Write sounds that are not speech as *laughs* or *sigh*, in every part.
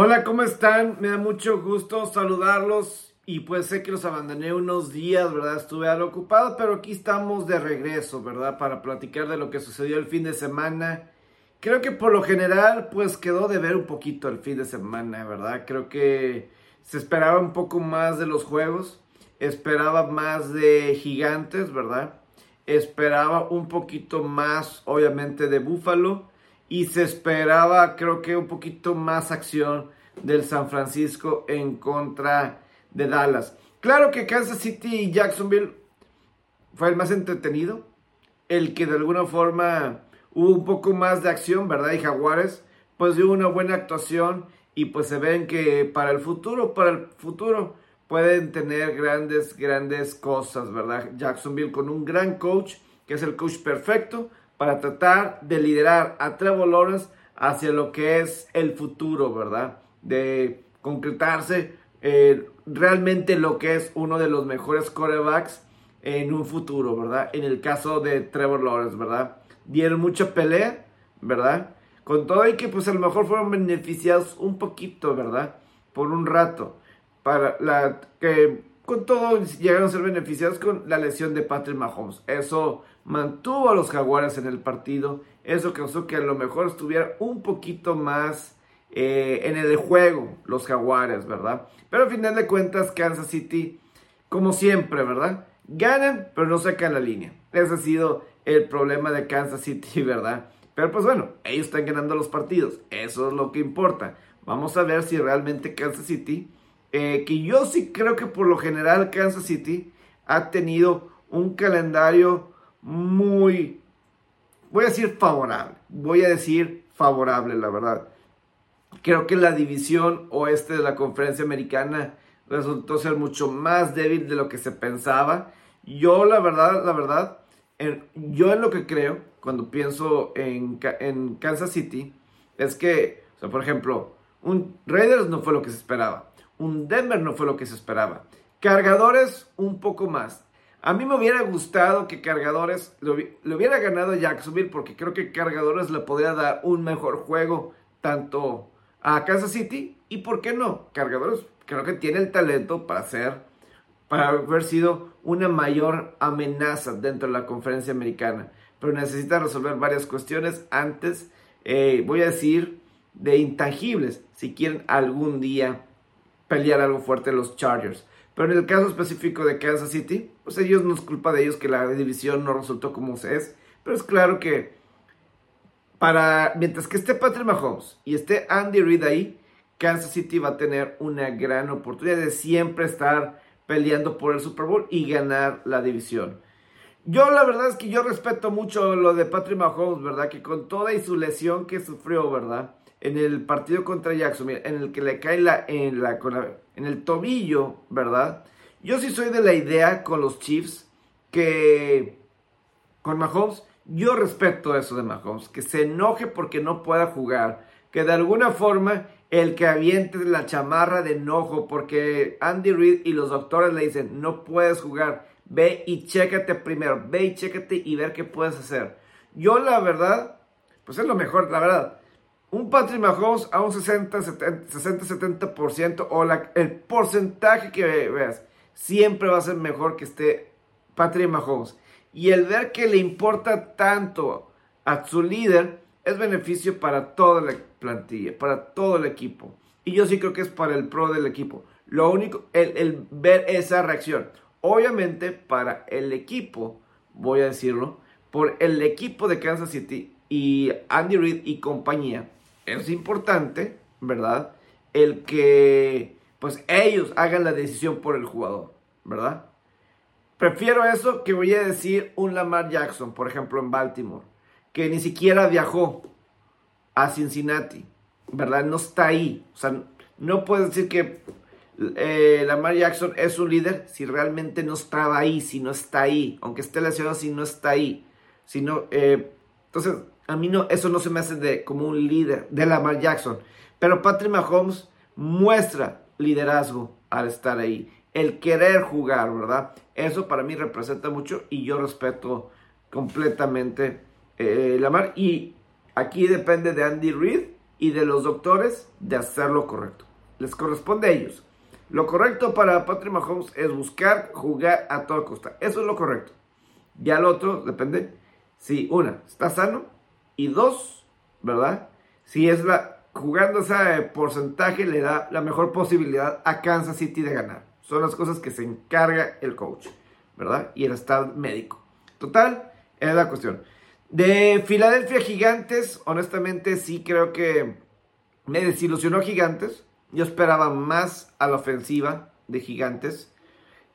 Hola, ¿cómo están? Me da mucho gusto saludarlos y pues sé que los abandoné unos días, ¿verdad? Estuve algo ocupado, pero aquí estamos de regreso, ¿verdad? Para platicar de lo que sucedió el fin de semana. Creo que por lo general pues quedó de ver un poquito el fin de semana, ¿verdad? Creo que se esperaba un poco más de los juegos, esperaba más de gigantes, ¿verdad? Esperaba un poquito más, obviamente, de Búfalo y se esperaba creo que un poquito más acción del San Francisco en contra de Dallas. Claro que Kansas City y Jacksonville fue el más entretenido, el que de alguna forma hubo un poco más de acción, ¿verdad? Y Jaguares pues dio una buena actuación y pues se ven que para el futuro, para el futuro pueden tener grandes, grandes cosas, ¿verdad? Jacksonville con un gran coach, que es el coach perfecto, para tratar de liderar a Trevor Lawrence hacia lo que es el futuro, ¿verdad? De concretarse eh, realmente lo que es uno de los mejores quarterbacks en un futuro, ¿verdad? En el caso de Trevor Lawrence, ¿verdad? Dieron mucha pelea, ¿verdad? Con todo y que pues a lo mejor fueron beneficiados un poquito, ¿verdad? Por un rato. Para que con todo llegaron a ser beneficiados con la lesión de Patrick Mahomes. Eso mantuvo a los jaguares en el partido. Eso causó que a lo mejor estuviera un poquito más eh, en el juego los jaguares, ¿verdad? Pero al final de cuentas, Kansas City, como siempre, ¿verdad? Ganan, pero no sacan la línea. Ese ha sido el problema de Kansas City, *laughs* ¿verdad? Pero pues bueno, ellos están ganando los partidos. Eso es lo que importa. Vamos a ver si realmente Kansas City eh, que yo sí creo que por lo general Kansas City ha tenido un calendario muy, voy a decir favorable, voy a decir favorable, la verdad. Creo que la división oeste de la conferencia americana resultó ser mucho más débil de lo que se pensaba. Yo la verdad, la verdad, yo en lo que creo, cuando pienso en, en Kansas City, es que, por ejemplo, un Raiders no fue lo que se esperaba. Un Denver no fue lo que se esperaba. Cargadores un poco más. A mí me hubiera gustado que Cargadores le hubiera ganado a Jacksonville porque creo que Cargadores le podría dar un mejor juego tanto a Kansas City y por qué no. Cargadores creo que tiene el talento para ser, para haber sido una mayor amenaza dentro de la conferencia americana. Pero necesita resolver varias cuestiones antes, eh, voy a decir, de intangibles si quieren algún día pelear algo fuerte los Chargers. Pero en el caso específico de Kansas City, pues ellos no es culpa de ellos que la división no resultó como se es. Pero es claro que para mientras que esté Patrick Mahomes y esté Andy Reid ahí, Kansas City va a tener una gran oportunidad de siempre estar peleando por el Super Bowl y ganar la división. Yo la verdad es que yo respeto mucho lo de Patrick Mahomes, ¿verdad? Que con toda y su lesión que sufrió, ¿verdad? En el partido contra Jackson, en el que le cae la, en, la, en el tobillo, ¿verdad? Yo sí soy de la idea con los Chiefs que con Mahomes, yo respeto eso de Mahomes, que se enoje porque no pueda jugar, que de alguna forma el que aviente la chamarra de enojo porque Andy Reid y los doctores le dicen, no puedes jugar, ve y chécate primero, ve y chécate y ver qué puedes hacer. Yo la verdad, pues es lo mejor, la verdad un Patrick Mahomes a un 60-70% o el porcentaje que veas, siempre va a ser mejor que esté Patrick Mahomes. Y el ver que le importa tanto a su líder es beneficio para toda la plantilla, para todo el equipo. Y yo sí creo que es para el pro del equipo. Lo único, el, el ver esa reacción. Obviamente para el equipo, voy a decirlo, por el equipo de Kansas City y Andy Reid y compañía, es importante, ¿verdad? El que pues ellos hagan la decisión por el jugador, ¿verdad? Prefiero eso que voy a decir un Lamar Jackson, por ejemplo, en Baltimore, que ni siquiera viajó a Cincinnati, ¿verdad? No está ahí. O sea, no puedes decir que eh, Lamar Jackson es un líder si realmente no estaba ahí, si no está ahí, aunque esté lesionado, si no está ahí. Si no, eh, entonces, a mí no, eso no se me hace de, como un líder de Lamar Jackson. Pero Patrick Mahomes muestra liderazgo al estar ahí. El querer jugar, ¿verdad? Eso para mí representa mucho y yo respeto completamente eh, Lamar. Y aquí depende de Andy Reid y de los doctores de hacer lo correcto. Les corresponde a ellos. Lo correcto para Patrick Mahomes es buscar jugar a toda costa. Eso es lo correcto. Ya lo otro depende si una está sano y dos, ¿verdad? Si es la jugando ese porcentaje le da la mejor posibilidad a Kansas City de ganar. Son las cosas que se encarga el coach, ¿verdad? Y el estado médico. Total, es la cuestión. De Filadelfia Gigantes, honestamente sí creo que me desilusionó Gigantes. Yo esperaba más a la ofensiva de Gigantes.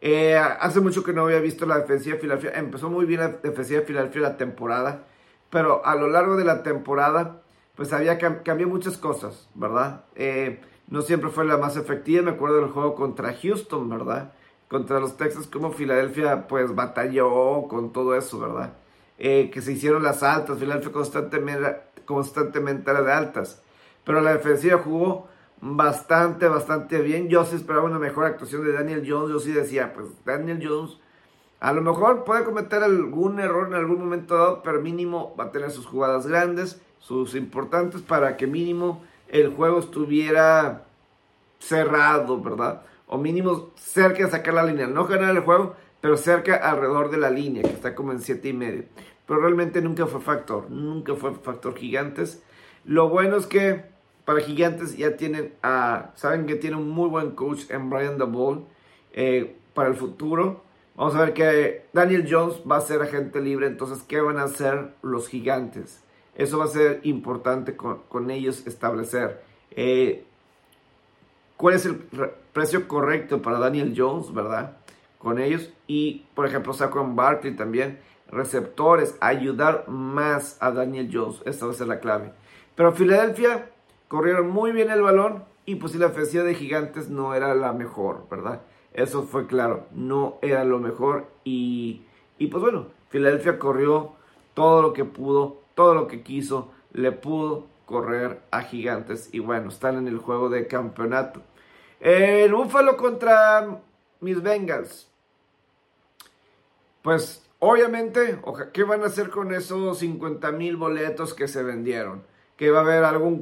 Eh, hace mucho que no había visto la defensiva de Filadelfia. Empezó muy bien la defensiva de Filadelfia la temporada. Pero a lo largo de la temporada, pues había cambiado muchas cosas, ¿verdad? Eh, no siempre fue la más efectiva. Me acuerdo del juego contra Houston, ¿verdad? Contra los Texas, como Filadelfia, pues batalló con todo eso, ¿verdad? Eh, que se hicieron las altas. Filadelfia constantemente, constantemente era de altas. Pero la defensiva jugó bastante, bastante bien. Yo sí esperaba una mejor actuación de Daniel Jones. Yo sí decía, pues Daniel Jones a lo mejor puede cometer algún error en algún momento dado, pero mínimo va a tener sus jugadas grandes, sus importantes, para que mínimo el juego estuviera cerrado, ¿verdad? O mínimo cerca de sacar la línea. No ganar el juego, pero cerca alrededor de la línea, que está como en 7 y medio. Pero realmente nunca fue factor, nunca fue factor gigantes. Lo bueno es que para gigantes ya tienen a, saben que tiene un muy buen coach en Brian DeBall eh, para el futuro. Vamos a ver que Daniel Jones va a ser agente libre, entonces, ¿qué van a hacer los gigantes? Eso va a ser importante con, ellos establecer. Eh, ¿Cuál es el precio correcto para Daniel Jones, verdad? Con ellos. Y, por ejemplo, Saquon Barkley también. Receptores, ayudar más a Daniel Jones. Esta va a ser la clave. Pero Filadelfia corrieron muy bien el balón y pues la ofensiva de Gigantes no era la mejor, ¿verdad? Eso fue claro, no era lo mejor y, y pues bueno, Filadelfia corrió todo lo que pudo, todo lo que quiso, le pudo correr a Gigantes y bueno, están en el juego de campeonato. El Búfalo contra mis Bengals. Pues obviamente, ¿qué van a hacer con esos 50 mil boletos que se vendieron? Que va a haber algún,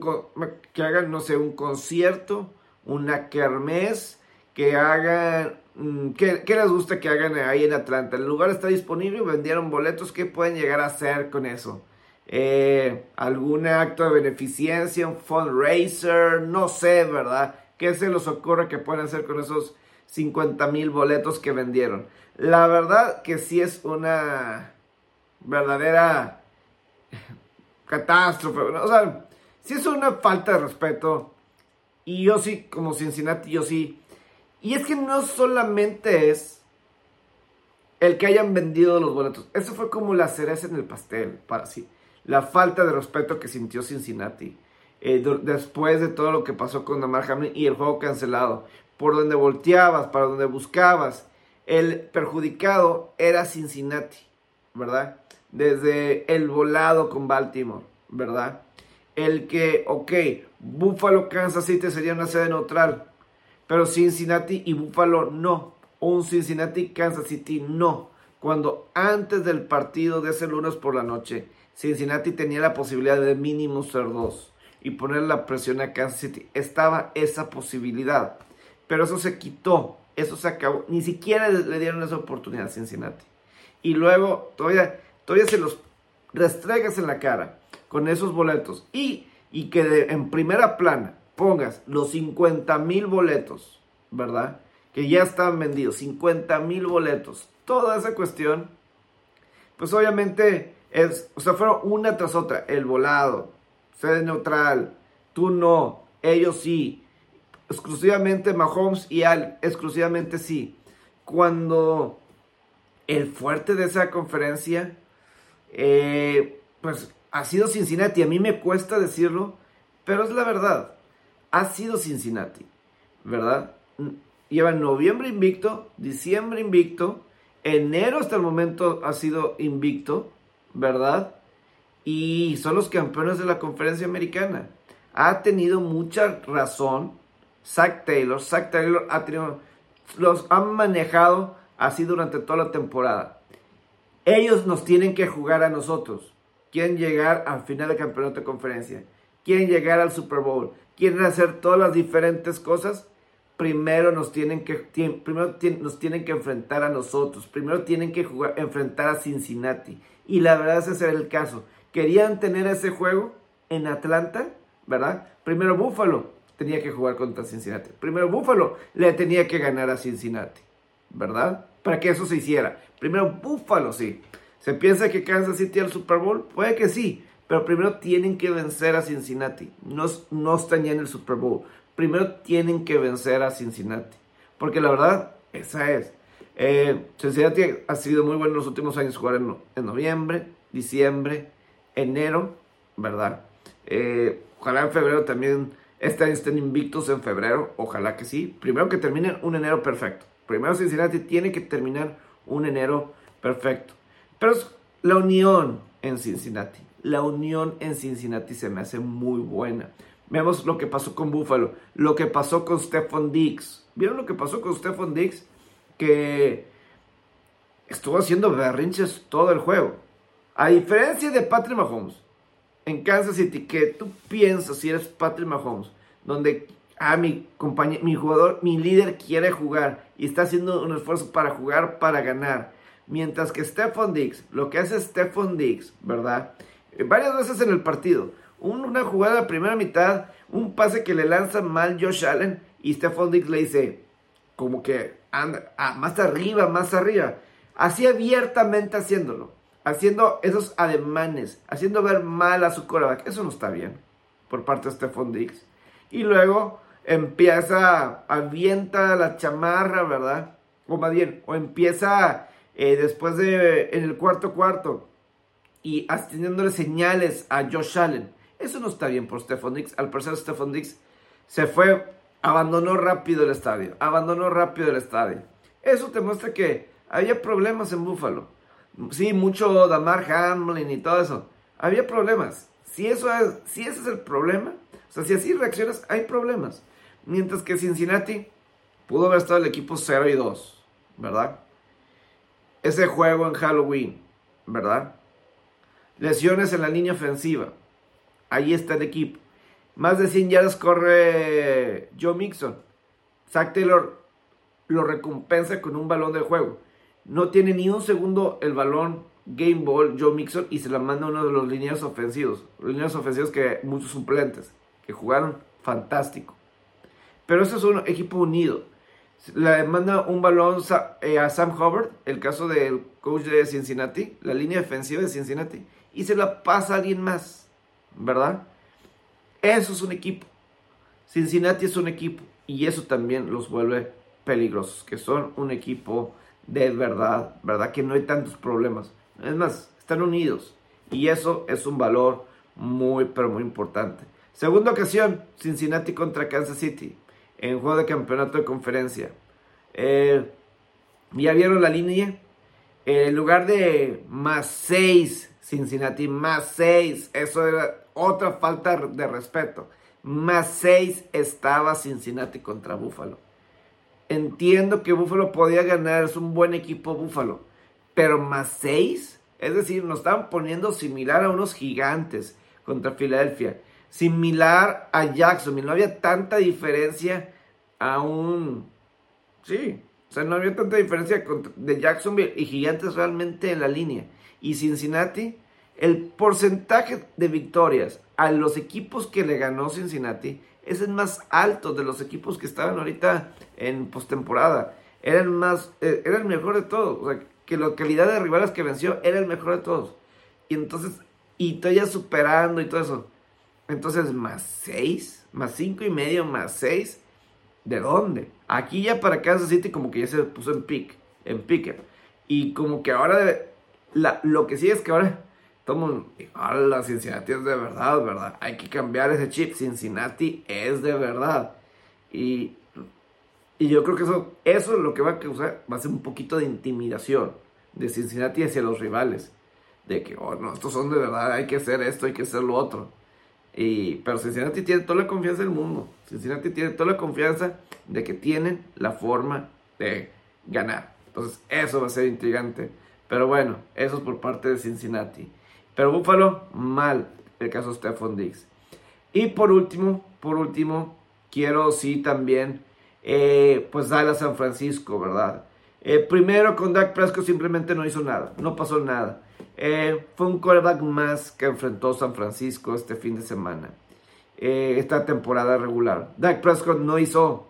que hagan, no sé, un concierto, una kermés, que hagan, mm, ¿qué, les gusta que hagan ahí en Atlanta? El lugar está disponible, vendieron boletos, ¿qué pueden llegar a hacer con eso? Eh, algún acto de beneficencia, un fundraiser, no sé, ¿verdad? ¿Qué se les ocurre que pueden hacer con esos 50 mil boletos que vendieron? La verdad que sí es una verdadera catástrofe, o sea, sí es una falta de respeto. Y yo sí, como Cincinnati, yo sí y es que no solamente es el que hayan vendido los boletos. Eso fue como la cereza en el pastel, para sí. La falta de respeto que sintió Cincinnati. Eh, después de todo lo que pasó con Damar Hamlin y el juego cancelado. Por donde volteabas, para donde buscabas. El perjudicado era Cincinnati, ¿verdad? Desde el volado con Baltimore, ¿verdad? El que, ok, Buffalo, Kansas City sería una sede neutral pero Cincinnati y Buffalo no. Un Cincinnati Kansas City no. Cuando antes del partido de ese lunes por la noche, Cincinnati tenía la posibilidad de mínimo ser dos y poner la presión a Kansas City. Estaba esa posibilidad. Pero eso se quitó. Eso se acabó. Ni siquiera le dieron esa oportunidad a Cincinnati. Y luego todavía, todavía se los restregas en la cara con esos boletos. Y, y que en primera plana pongas los 50 mil boletos, ¿verdad? Que ya están vendidos, 50 mil boletos, toda esa cuestión, pues obviamente es, o sea, fueron una tras otra, el volado, sede neutral, tú no, ellos sí, exclusivamente Mahomes y Al, exclusivamente sí. Cuando el fuerte de esa conferencia, eh, pues ha sido Cincinnati, a mí me cuesta decirlo, pero es la verdad ha sido Cincinnati, ¿verdad? Lleva noviembre invicto, diciembre invicto, enero hasta el momento ha sido invicto, ¿verdad? Y son los campeones de la conferencia americana. Ha tenido mucha razón Zach Taylor. Zach Taylor ha tenido, los han manejado así durante toda la temporada. Ellos nos tienen que jugar a nosotros. Quieren llegar al final del campeonato de conferencia. quieren llegar al Super Bowl, quieren hacer todas las diferentes cosas, primero nos tienen que, primero nos tienen que enfrentar a nosotros, primero tienen que jugar, enfrentar a Cincinnati. Y la verdad ese es el caso. Querían tener ese juego en Atlanta, ¿verdad? Primero Buffalo tenía que jugar contra Cincinnati. Primero Buffalo le tenía que ganar a Cincinnati, ¿verdad? Para que eso se hiciera. Primero Buffalo, sí. ¿Se piensa que Kansas City al Super Bowl? Puede que sí, pero primero tienen que vencer a Cincinnati. No, no están ya en el Super Bowl. Primero tienen que vencer a Cincinnati. Porque la verdad, esa es. Eh, Cincinnati ha sido muy bueno en los últimos años jugar en, noviembre, diciembre, enero, ¿verdad? Eh, ojalá en febrero también estén invictos en febrero. Ojalá que sí. Primero que terminen un enero perfecto. Primero Cincinnati tiene que terminar un enero perfecto. Pero es la unión en Cincinnati la unión en Cincinnati se me hace muy buena. Vemos lo que pasó con Buffalo, lo que pasó con Stephon Diggs. ¿Vieron lo que pasó con Stephon Diggs? Que estuvo haciendo berrinches todo el juego. A diferencia de Patrick Mahomes en Kansas City, que tú piensas si eres Patrick Mahomes, donde ah, mi, compañero, mi jugador, mi líder quiere jugar y está haciendo un esfuerzo para jugar, para ganar. Mientras que Stephon Diggs, lo que hace Stephon Diggs, ¿verdad? Eh, varias veces en el partido. Una jugada primera mitad, un pase que le lanza mal Josh Allen y Stephon Diggs le dice, como que anda, ah, más arriba, más arriba. Así abiertamente haciéndolo, haciendo esos ademanes, haciendo ver mal a su coreback. Eso no está bien por parte de Stephon Diggs. Y luego empieza, avienta la chamarra, ¿verdad? O más bien, o empieza eh, después de, en el cuarto cuarto, y teniéndole señales a Josh Allen. Eso no está bien por Stephon Dix. Al parecer Stephon Dix se fue, abandonó rápido el estadio. Abandonó rápido el estadio. Eso te muestra que había problemas en Buffalo. Sí, mucho Damar Hamlin y todo eso. Había problemas. Si, eso es, si ese es el problema, o sea, si así reaccionas, hay problemas. Mientras que Cincinnati pudo haber estado el equipo 0 y 2, ¿verdad? Ese juego en Halloween, ¿verdad? Lesiones en la línea ofensiva. Ahí está el equipo. Más de 100 yardas corre Joe Mixon. Zach Taylor lo recompensa con un balón de juego. No tiene ni un segundo el balón Game Ball Joe Mixon y se la manda a uno de los lineos ofensivos. Lineos ofensivos que muchos suplentes que jugaron fantástico. Pero eso es un equipo unido. Le manda un balón eh, a Sam Hubbard, el caso del coach de Cincinnati, la línea defensiva de Cincinnati y se la pasa a alguien más, ¿verdad? Eso es un equipo. Cincinnati es un equipo y eso también los vuelve peligrosos, que son un equipo de verdad, ¿verdad? Que no hay tantos problemas. Es más, están unidos y eso es un valor muy, pero muy importante. Segunda ocasión, Cincinnati contra Kansas City en juego de campeonato de conferencia. Eh, ya vieron la línea. En lugar de más 6 Cincinnati más 6. Eso era otra falta de respeto. Más 6 estaba Cincinnati contra Buffalo. Entiendo que Buffalo podía ganar, es un buen equipo Buffalo. Pero más 6, es decir, nos estaban poniendo similar a unos gigantes contra Filadelfia. Similar a Jacksonville. No había tanta diferencia a un... Sí, o sea, no había tanta diferencia de Jacksonville y gigantes realmente en la línea y Cincinnati, el porcentaje de victorias a los equipos que le ganó Cincinnati es el más alto de los equipos que estaban ahorita en postemporada. Era el más, eh, era el mejor de todos. O sea, que la calidad de rivales que venció era el mejor de todos. Y entonces, y todavía superando y todo eso. Entonces, más 6, más 5 y medio, más 6. ¿De dónde? Aquí ya para Kansas City como que ya se puso en pick, en pique. Y como que ahora lo que sí es que ahora todo la Cincinnati es de verdad, ¿verdad? Hay que cambiar ese chip. Cincinnati es de verdad. Y, y yo creo que eso, eso es lo que va a causar, va a ser un poquito de intimidación de Cincinnati hacia los rivales. De que, oh, no, estos son de verdad, hay que hacer esto, hay que hacer lo otro. Y, pero Cincinnati tiene toda la confianza del mundo. Cincinnati tiene toda la confianza de que tienen la forma de ganar. Entonces, eso va a ser intrigante. Pero bueno, eso es por parte de Cincinnati. Pero Buffalo, mal el caso de Stephon Diggs. Y por último, por último, quiero sí también, eh, pues darle a San Francisco, ¿verdad? Eh, primero con Dak Prescott simplemente no hizo nada, no pasó nada. Eh, fue un quarterback más que enfrentó San Francisco este fin de semana, esta temporada regular. Dak Prescott no hizo,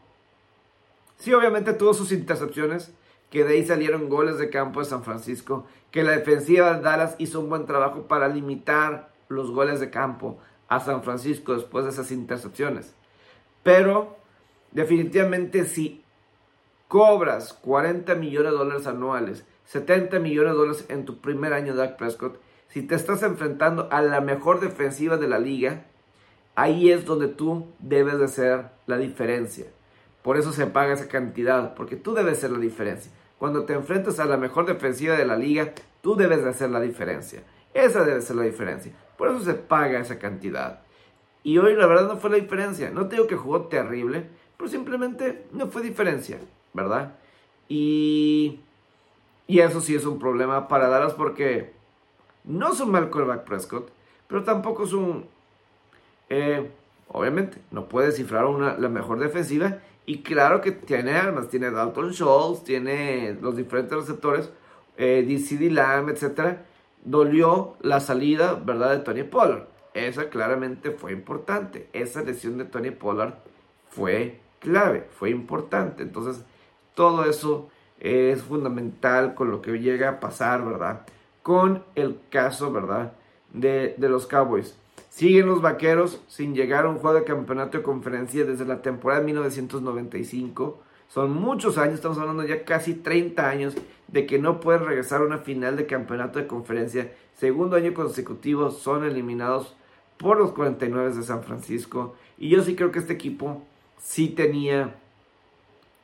sí, obviamente tuvo sus intercepciones, que de ahí salieron goles de campo de San Francisco, que la defensiva de Dallas hizo un buen trabajo para limitar los goles de campo a San Francisco después de esas intercepciones. Pero definitivamente si cobras 40 millones de dólares anuales, 70 millones de dólares en tu primer año Dak Prescott, si te estás enfrentando a la mejor defensiva de la liga, ahí es donde tú debes de ser la diferencia. Por eso se paga esa cantidad, porque tú debes ser la diferencia. Cuando te enfrentas a la mejor defensiva de la liga, tú debes de hacer la diferencia. Esa debe ser la diferencia. Por eso se paga esa cantidad. Y hoy la verdad no fue la diferencia. No te digo que jugó terrible, pero simplemente no fue diferencia, ¿verdad? Y, y eso sí es un problema para Dallas porque no es un mal quarterback Prescott, pero tampoco es un... Eh, obviamente, no puede cifrar una, la mejor defensiva y claro que tiene armas, tiene Dalton Schultz, tiene los diferentes receptores, eh, DCD Lamb, etc. Dolió la salida, ¿verdad?, de Tony Pollard. Esa claramente fue importante. Esa lesión de Tony Pollard fue clave, fue importante. Entonces, todo eso es fundamental con lo que llega a pasar, ¿verdad? Con el caso, ¿verdad? De, de los Cowboys. Siguen los vaqueros sin llegar a un juego de campeonato de conferencia desde la temporada de 1995. Son muchos años, estamos hablando ya casi 30 años de que no pueden regresar a una final de campeonato de conferencia. Segundo año consecutivo son eliminados por los 49 de San Francisco. Y yo sí creo que este equipo sí tenía,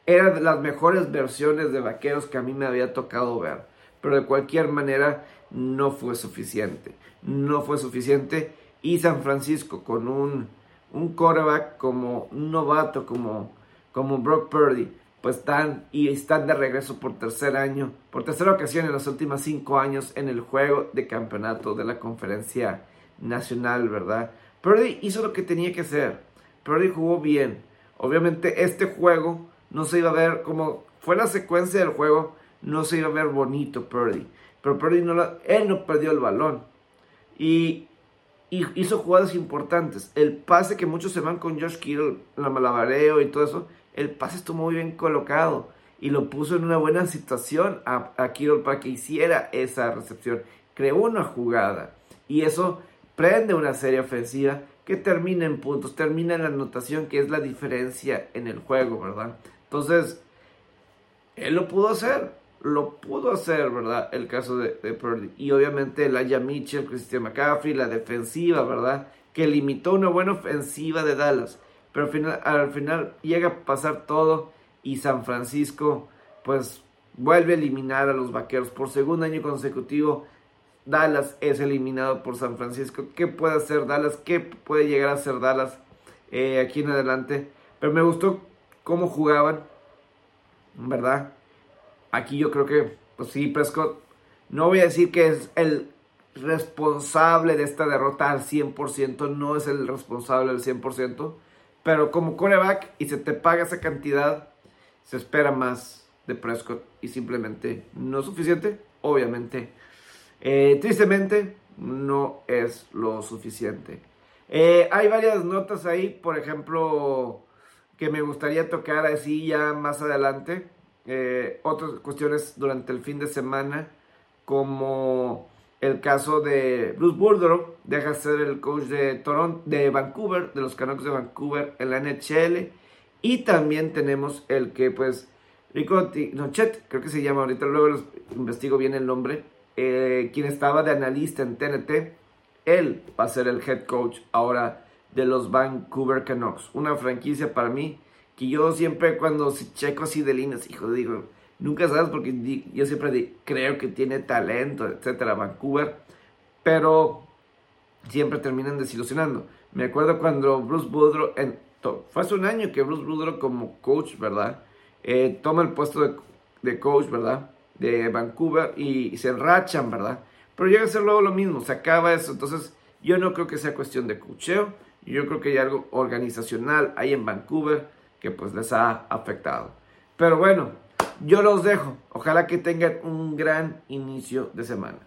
era de las mejores versiones de vaqueros que a mí me había tocado ver. Pero de cualquier manera no fue suficiente. No fue suficiente y San Francisco con un, un quarterback como un novato como, como Brock Purdy, pues están y están de regreso por tercer año, por tercera ocasión en los últimos cinco años en el juego de campeonato de la conferencia nacional, ¿verdad? Purdy hizo lo que tenía que hacer. Purdy jugó bien. Obviamente este juego no se iba a ver como fue la secuencia del juego, no se iba a ver bonito Purdy. Pero Purdy no él no perdió el balón. Y hizo jugadas importantes. El pase que muchos se van con Josh Kittle, la malabareo y todo eso, el pase estuvo muy bien colocado y lo puso en una buena situación a, a Kittle para que hiciera esa recepción. Creó una jugada y eso prende una serie ofensiva que termina en puntos, termina en la anotación que es la diferencia en el juego, ¿verdad? Entonces, él lo pudo hacer lo pudo hacer, ¿verdad? El caso de, de. Y obviamente el Aya Mitchell, Christian McCaffrey, la defensiva, ¿verdad? Que limitó una buena ofensiva de Dallas. Pero al final, al final llega a pasar todo y San Francisco, pues, vuelve a eliminar a los vaqueros. Por segundo año consecutivo, Dallas es eliminado por San Francisco. ¿Qué puede hacer Dallas? ¿Qué puede llegar a hacer Dallas eh, aquí en adelante? Pero me gustó cómo jugaban, ¿verdad? aquí yo creo que, pues sí, Prescott, no voy a decir que es el responsable de esta derrota al 100%, no es el responsable al 100%, pero como coreback y se te paga esa cantidad, se espera más de Prescott y simplemente no es suficiente, obviamente. Eh, tristemente, no es lo suficiente. Eh, hay varias notas ahí, por ejemplo, que me gustaría tocar así ya más adelante. Eh, otras cuestiones durante el fin de semana, como el caso de Bruce Boudreau, deja ser el coach de Toronto, de Vancouver, de los Canucks de Vancouver en la NHL, y también tenemos el que pues Rico Nochet, creo que se llama ahorita, luego investigo bien el nombre, eh, quien estaba de analista en TNT, él va a ser el head coach ahora de los Vancouver Canucks, una franquicia para mí que yo siempre cuando checo así de líneas, hijo, digo, nunca sabes porque yo siempre creo que tiene talento, etcétera, Vancouver, pero siempre terminan desilusionando. Me acuerdo cuando Bruce Boudreau, en, fue hace un año que Bruce Boudreau como coach, ¿verdad? Eh, toma el puesto de, coach, ¿verdad? De Vancouver y, se enrachan, ¿verdad? Pero llega a ser luego lo mismo, se acaba eso. Entonces, yo no creo que sea cuestión de cocheo. Yo creo que hay algo organizacional ahí en Vancouver que pues les ha afectado. Pero bueno, yo los dejo. Ojalá que tengan un gran inicio de semana.